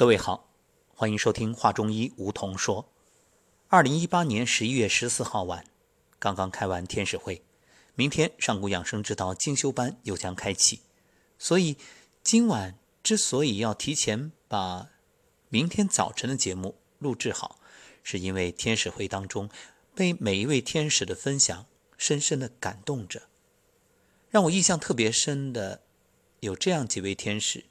各位好，欢迎收听《话中医》，梧桐说。二零一八年十一月十四号晚，刚刚开完天使会，明天上古养生之道精修班又将开启，所以今晚之所以要提前把明天早晨的节目录制好，是因为天使会当中被每一位天使的分享深深的感动着，让我印象特别深的有这样几位天使：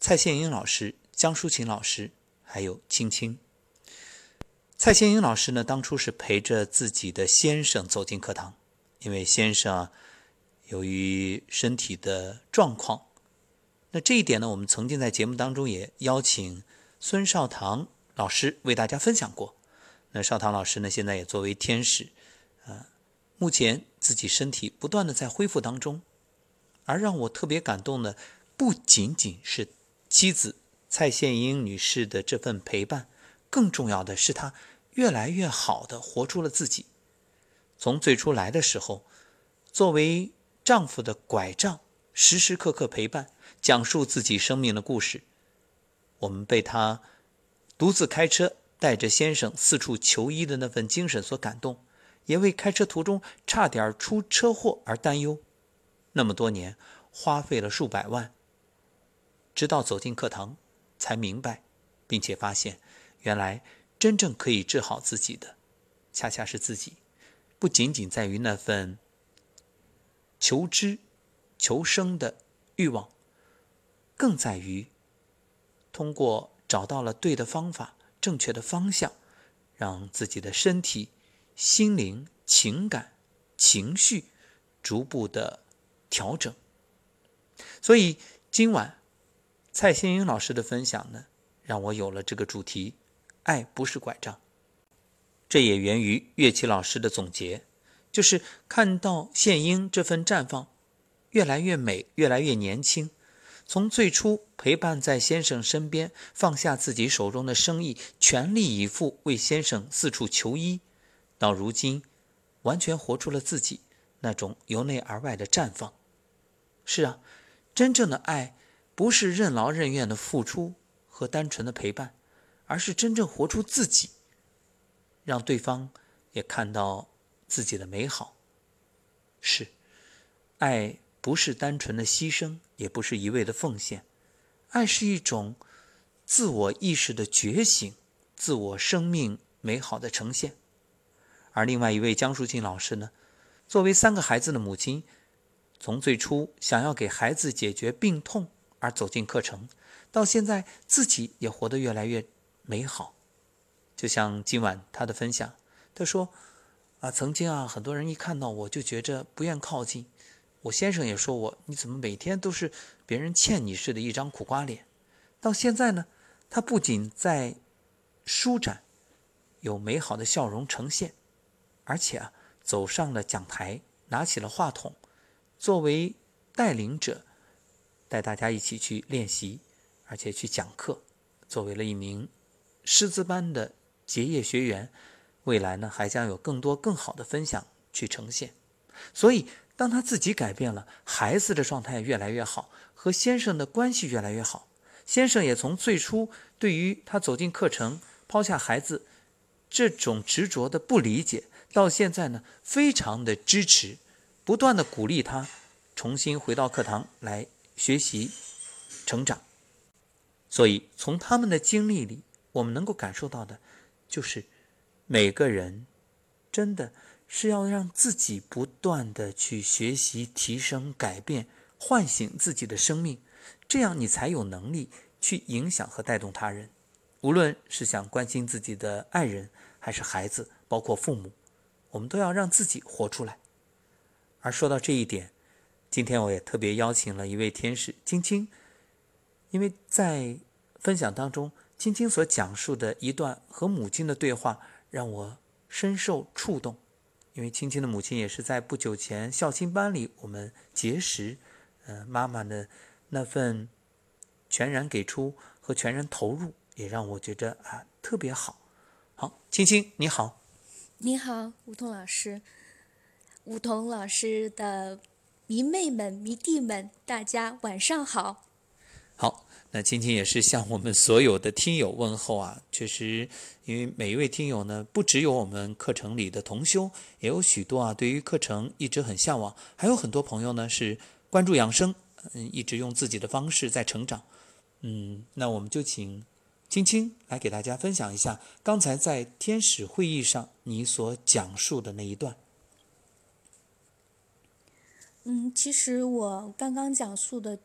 蔡宪英老师。江淑琴老师还有青青，蔡先英老师呢？当初是陪着自己的先生走进课堂，因为先生啊由于身体的状况，那这一点呢，我们曾经在节目当中也邀请孙少棠老师为大家分享过。那少棠老师呢，现在也作为天使，啊，目前自己身体不断的在恢复当中，而让我特别感动的，不仅仅是妻子。蔡宪英女士的这份陪伴，更重要的是她越来越好的活出了自己。从最初来的时候，作为丈夫的拐杖，时时刻刻陪伴，讲述自己生命的故事。我们被她独自开车带着先生四处求医的那份精神所感动，也为开车途中差点出车祸而担忧。那么多年，花费了数百万，直到走进课堂。才明白，并且发现，原来真正可以治好自己的，恰恰是自己，不仅仅在于那份求知、求生的欲望，更在于通过找到了对的方法、正确的方向，让自己的身体、心灵、情感、情绪逐步的调整。所以今晚。蔡新英老师的分享呢，让我有了这个主题：爱不是拐杖。这也源于乐器老师的总结，就是看到献英这份绽放，越来越美，越来越年轻。从最初陪伴在先生身边，放下自己手中的生意，全力以赴为先生四处求医，到如今，完全活出了自己那种由内而外的绽放。是啊，真正的爱。不是任劳任怨的付出和单纯的陪伴，而是真正活出自己，让对方也看到自己的美好。是，爱不是单纯的牺牲，也不是一味的奉献，爱是一种自我意识的觉醒，自我生命美好的呈现。而另外一位江淑静老师呢，作为三个孩子的母亲，从最初想要给孩子解决病痛。而走进课程，到现在自己也活得越来越美好。就像今晚他的分享，他说：“啊，曾经啊，很多人一看到我就觉着不愿靠近。我先生也说我，你怎么每天都是别人欠你似的，一张苦瓜脸。到现在呢，他不仅在舒展，有美好的笑容呈现，而且啊，走上了讲台，拿起了话筒，作为带领者。”带大家一起去练习，而且去讲课。作为了一名师资班的结业学员，未来呢还将有更多更好的分享去呈现。所以，当他自己改变了，孩子的状态越来越好，和先生的关系越来越好。先生也从最初对于他走进课程、抛下孩子这种执着的不理解，到现在呢非常的支持，不断的鼓励他重新回到课堂来。学习、成长，所以从他们的经历里，我们能够感受到的，就是每个人真的是要让自己不断的去学习、提升、改变、唤醒自己的生命，这样你才有能力去影响和带动他人。无论是想关心自己的爱人，还是孩子，包括父母，我们都要让自己活出来。而说到这一点。今天我也特别邀请了一位天使青青，因为在分享当中，青青所讲述的一段和母亲的对话让我深受触动。因为青青的母亲也是在不久前孝亲班里我们结识，呃，妈妈的那份全然给出和全然投入，也让我觉得啊特别好。好，青青你好，你好，梧桐老师，梧桐老师的。迷妹们、迷弟们，大家晚上好。好，那今天也是向我们所有的听友问候啊。确实，因为每一位听友呢，不只有我们课程里的同修，也有许多啊，对于课程一直很向往，还有很多朋友呢是关注养生，嗯，一直用自己的方式在成长。嗯，那我们就请青青来给大家分享一下刚才在天使会议上你所讲述的那一段。嗯，其实我刚刚讲述的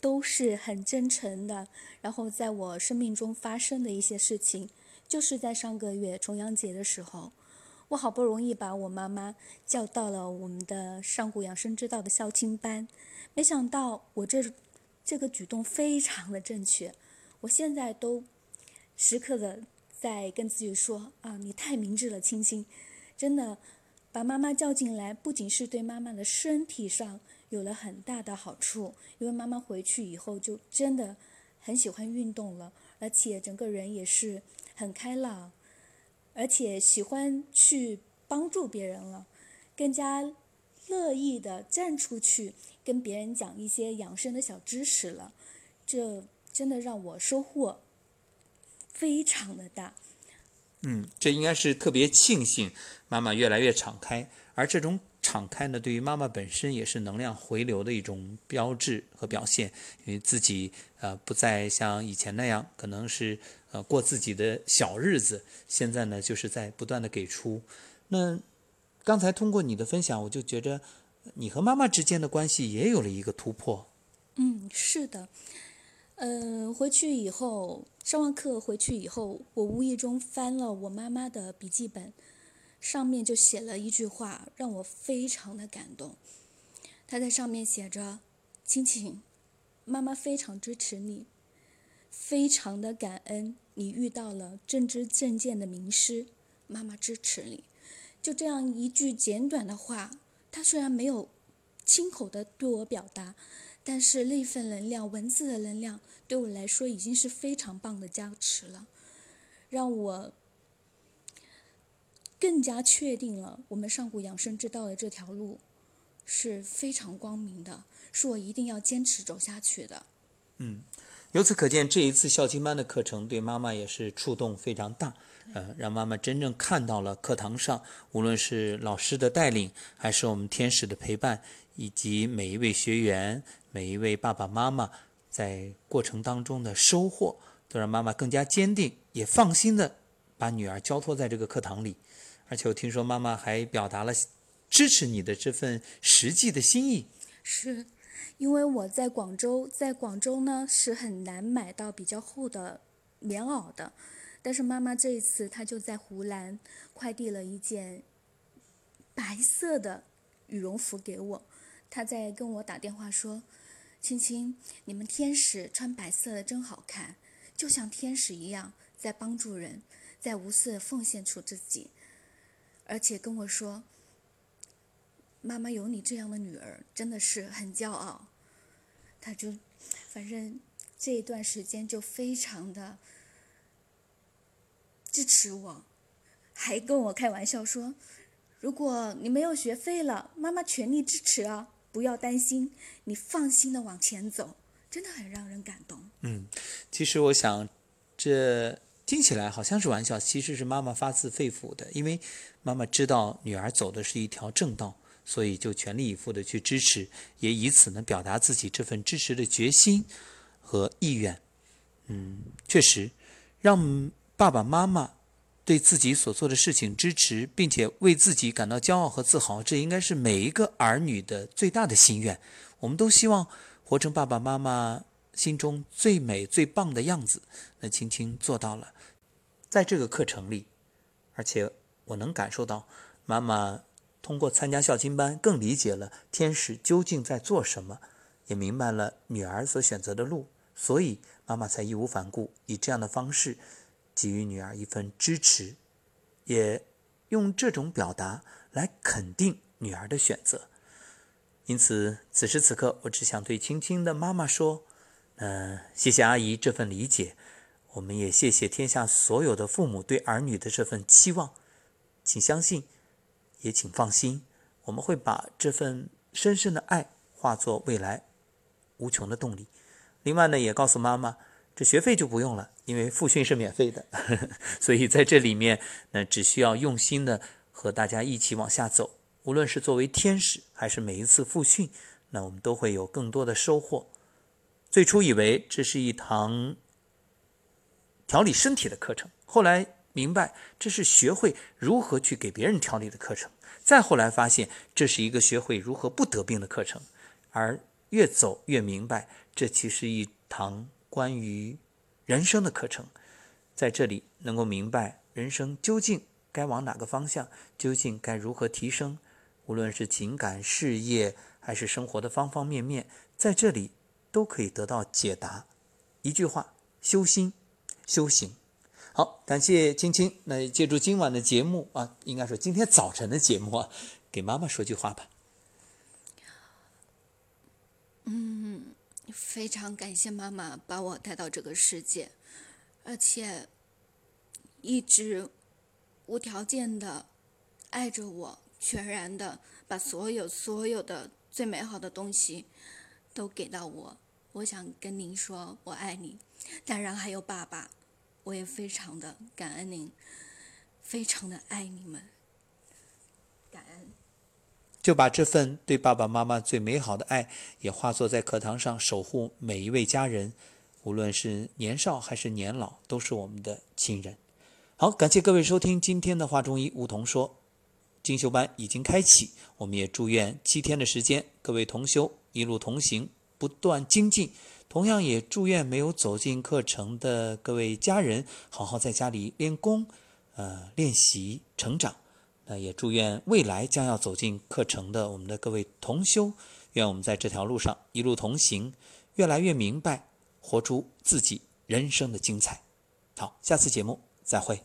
都是很真诚的，然后在我生命中发生的一些事情，就是在上个月重阳节的时候，我好不容易把我妈妈叫到了我们的上古养生之道的孝亲班，没想到我这这个举动非常的正确，我现在都时刻的在跟自己说啊，你太明智了，青青，真的。把妈妈叫进来，不仅是对妈妈的身体上有了很大的好处，因为妈妈回去以后就真的很喜欢运动了，而且整个人也是很开朗，而且喜欢去帮助别人了，更加乐意的站出去跟别人讲一些养生的小知识了，这真的让我收获非常的大。嗯，这应该是特别庆幸妈妈越来越敞开，而这种敞开呢，对于妈妈本身也是能量回流的一种标志和表现。因为自己呃不再像以前那样，可能是呃过自己的小日子，现在呢就是在不断的给出。那刚才通过你的分享，我就觉着你和妈妈之间的关系也有了一个突破。嗯，是的。嗯，回去以后上完课回去以后，我无意中翻了我妈妈的笔记本，上面就写了一句话，让我非常的感动。她在上面写着：“青青，妈妈非常支持你，非常的感恩你遇到了正知正见的名师，妈妈支持你。”就这样一句简短的话，她虽然没有亲口的对我表达。但是那份能量，文字的能量，对我来说已经是非常棒的加持了，让我更加确定了我们上古养生之道的这条路是非常光明的，是我一定要坚持走下去的。嗯，由此可见，这一次孝亲班的课程对妈妈也是触动非常大，呃，让妈妈真正看到了课堂上，无论是老师的带领，还是我们天使的陪伴，以及每一位学员。每一位爸爸妈妈在过程当中的收获，都让妈妈更加坚定，也放心的把女儿交托在这个课堂里。而且我听说妈妈还表达了支持你的这份实际的心意。是，因为我在广州，在广州呢是很难买到比较厚的棉袄的，但是妈妈这一次她就在湖南快递了一件白色的羽绒服给我，她在跟我打电话说。青青，你们天使穿白色的真好看，就像天使一样在帮助人，在无私的奉献出自己，而且跟我说：“妈妈有你这样的女儿，真的是很骄傲。”他就，反正这一段时间就非常的支持我，还跟我开玩笑说：“如果你没有学费了，妈妈全力支持啊。”不要担心，你放心的往前走，真的很让人感动。嗯，其实我想，这听起来好像是玩笑，其实是妈妈发自肺腑的，因为妈妈知道女儿走的是一条正道，所以就全力以赴的去支持，也以此呢表达自己这份支持的决心和意愿。嗯，确实，让爸爸妈妈。对自己所做的事情支持，并且为自己感到骄傲和自豪，这应该是每一个儿女的最大的心愿。我们都希望活成爸爸妈妈心中最美最棒的样子。那青青做到了，在这个课程里，而且我能感受到妈妈通过参加孝亲班，更理解了天使究竟在做什么，也明白了女儿所选择的路，所以妈妈才义无反顾以这样的方式。给予女儿一份支持，也用这种表达来肯定女儿的选择。因此，此时此刻，我只想对青青的妈妈说：“嗯，谢谢阿姨这份理解，我们也谢谢天下所有的父母对儿女的这份期望。请相信，也请放心，我们会把这份深深的爱化作未来无穷的动力。”另外呢，也告诉妈妈，这学费就不用了，因为复训是免费的。所以在这里面，那只需要用心的和大家一起往下走。无论是作为天使，还是每一次复训，那我们都会有更多的收获。最初以为这是一堂调理身体的课程，后来明白这是学会如何去给别人调理的课程，再后来发现这是一个学会如何不得病的课程，而越走越明白，这其实一堂关于人生的课程。在这里能够明白人生究竟该往哪个方向，究竟该如何提升，无论是情感、事业还是生活的方方面面，在这里。都可以得到解答。一句话，修心、修行。好，感谢青青。那借助今晚的节目啊，应该说今天早晨的节目啊，给妈妈说句话吧。嗯，非常感谢妈妈把我带到这个世界，而且一直无条件的爱着我，全然的把所有所有的最美好的东西。都给到我，我想跟您说，我爱你。当然还有爸爸，我也非常的感恩您，非常的爱你们，感恩。就把这份对爸爸妈妈最美好的爱，也化作在课堂上守护每一位家人，无论是年少还是年老，都是我们的亲人。好，感谢各位收听今天的话中医梧桐说，精修班已经开启，我们也祝愿七天的时间，各位同修。一路同行，不断精进。同样也祝愿没有走进课程的各位家人，好好在家里练功，呃，练习成长。那也祝愿未来将要走进课程的我们的各位同修，愿我们在这条路上一路同行，越来越明白，活出自己人生的精彩。好，下次节目再会。